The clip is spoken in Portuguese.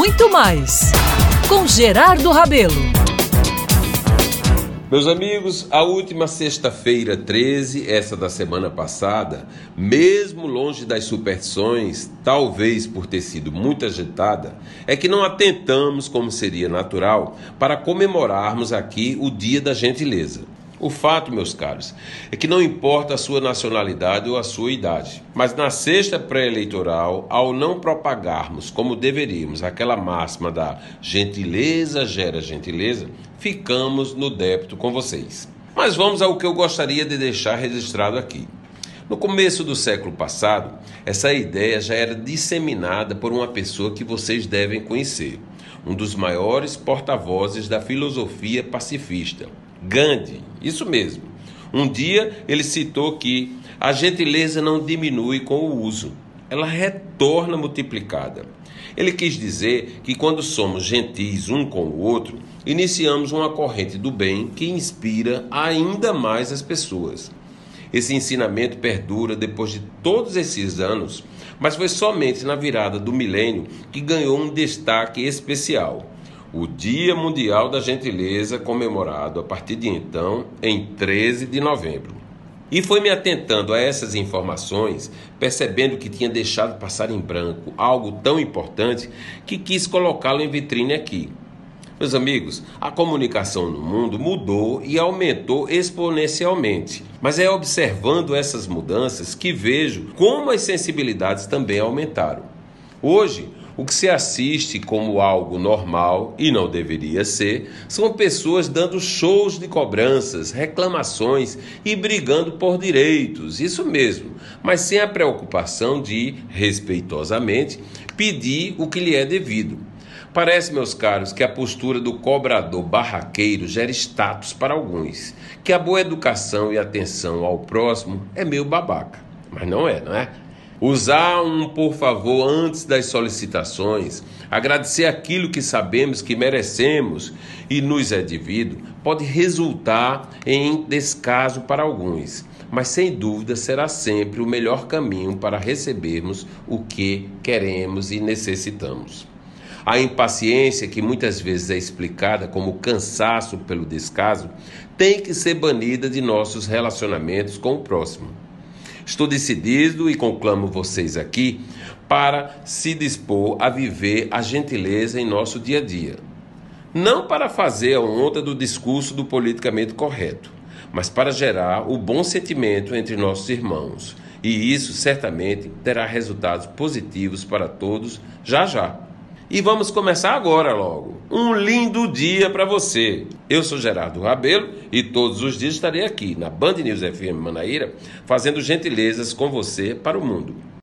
muito mais com Gerardo Rabelo. Meus amigos, a última sexta-feira 13, essa da semana passada, mesmo longe das superstições, talvez por ter sido muito agitada, é que não atentamos, como seria natural, para comemorarmos aqui o Dia da Gentileza. O fato, meus caros, é que não importa a sua nacionalidade ou a sua idade, mas na sexta pré-eleitoral, ao não propagarmos como deveríamos aquela máxima da gentileza gera gentileza, ficamos no débito com vocês. Mas vamos ao que eu gostaria de deixar registrado aqui. No começo do século passado, essa ideia já era disseminada por uma pessoa que vocês devem conhecer, um dos maiores porta-vozes da filosofia pacifista, Gandhi, isso mesmo. Um dia ele citou que a gentileza não diminui com o uso, ela retorna multiplicada. Ele quis dizer que quando somos gentis um com o outro, iniciamos uma corrente do bem que inspira ainda mais as pessoas. Esse ensinamento perdura depois de todos esses anos, mas foi somente na virada do milênio que ganhou um destaque especial o Dia Mundial da Gentileza, comemorado a partir de então, em 13 de novembro. E foi me atentando a essas informações, percebendo que tinha deixado passar em branco algo tão importante que quis colocá-lo em vitrine aqui. Meus amigos, a comunicação no mundo mudou e aumentou exponencialmente. Mas é observando essas mudanças que vejo como as sensibilidades também aumentaram. Hoje, o que se assiste como algo normal e não deveria ser são pessoas dando shows de cobranças, reclamações e brigando por direitos, isso mesmo, mas sem a preocupação de, respeitosamente, pedir o que lhe é devido. Parece, meus caros, que a postura do cobrador barraqueiro gera status para alguns, que a boa educação e atenção ao próximo é meio babaca. Mas não é, não é? Usar um por favor antes das solicitações, agradecer aquilo que sabemos que merecemos e nos é devido, pode resultar em descaso para alguns, mas sem dúvida será sempre o melhor caminho para recebermos o que queremos e necessitamos. A impaciência, que muitas vezes é explicada como cansaço pelo descaso, tem que ser banida de nossos relacionamentos com o próximo. Estou decidido e conclamo vocês aqui para se dispor a viver a gentileza em nosso dia a dia. Não para fazer a onda do discurso do politicamente correto, mas para gerar o bom sentimento entre nossos irmãos. E isso certamente terá resultados positivos para todos já já. E vamos começar agora logo. Um lindo dia para você. Eu sou Gerardo Rabelo e todos os dias estarei aqui na Band News FM Manaíra fazendo gentilezas com você para o mundo.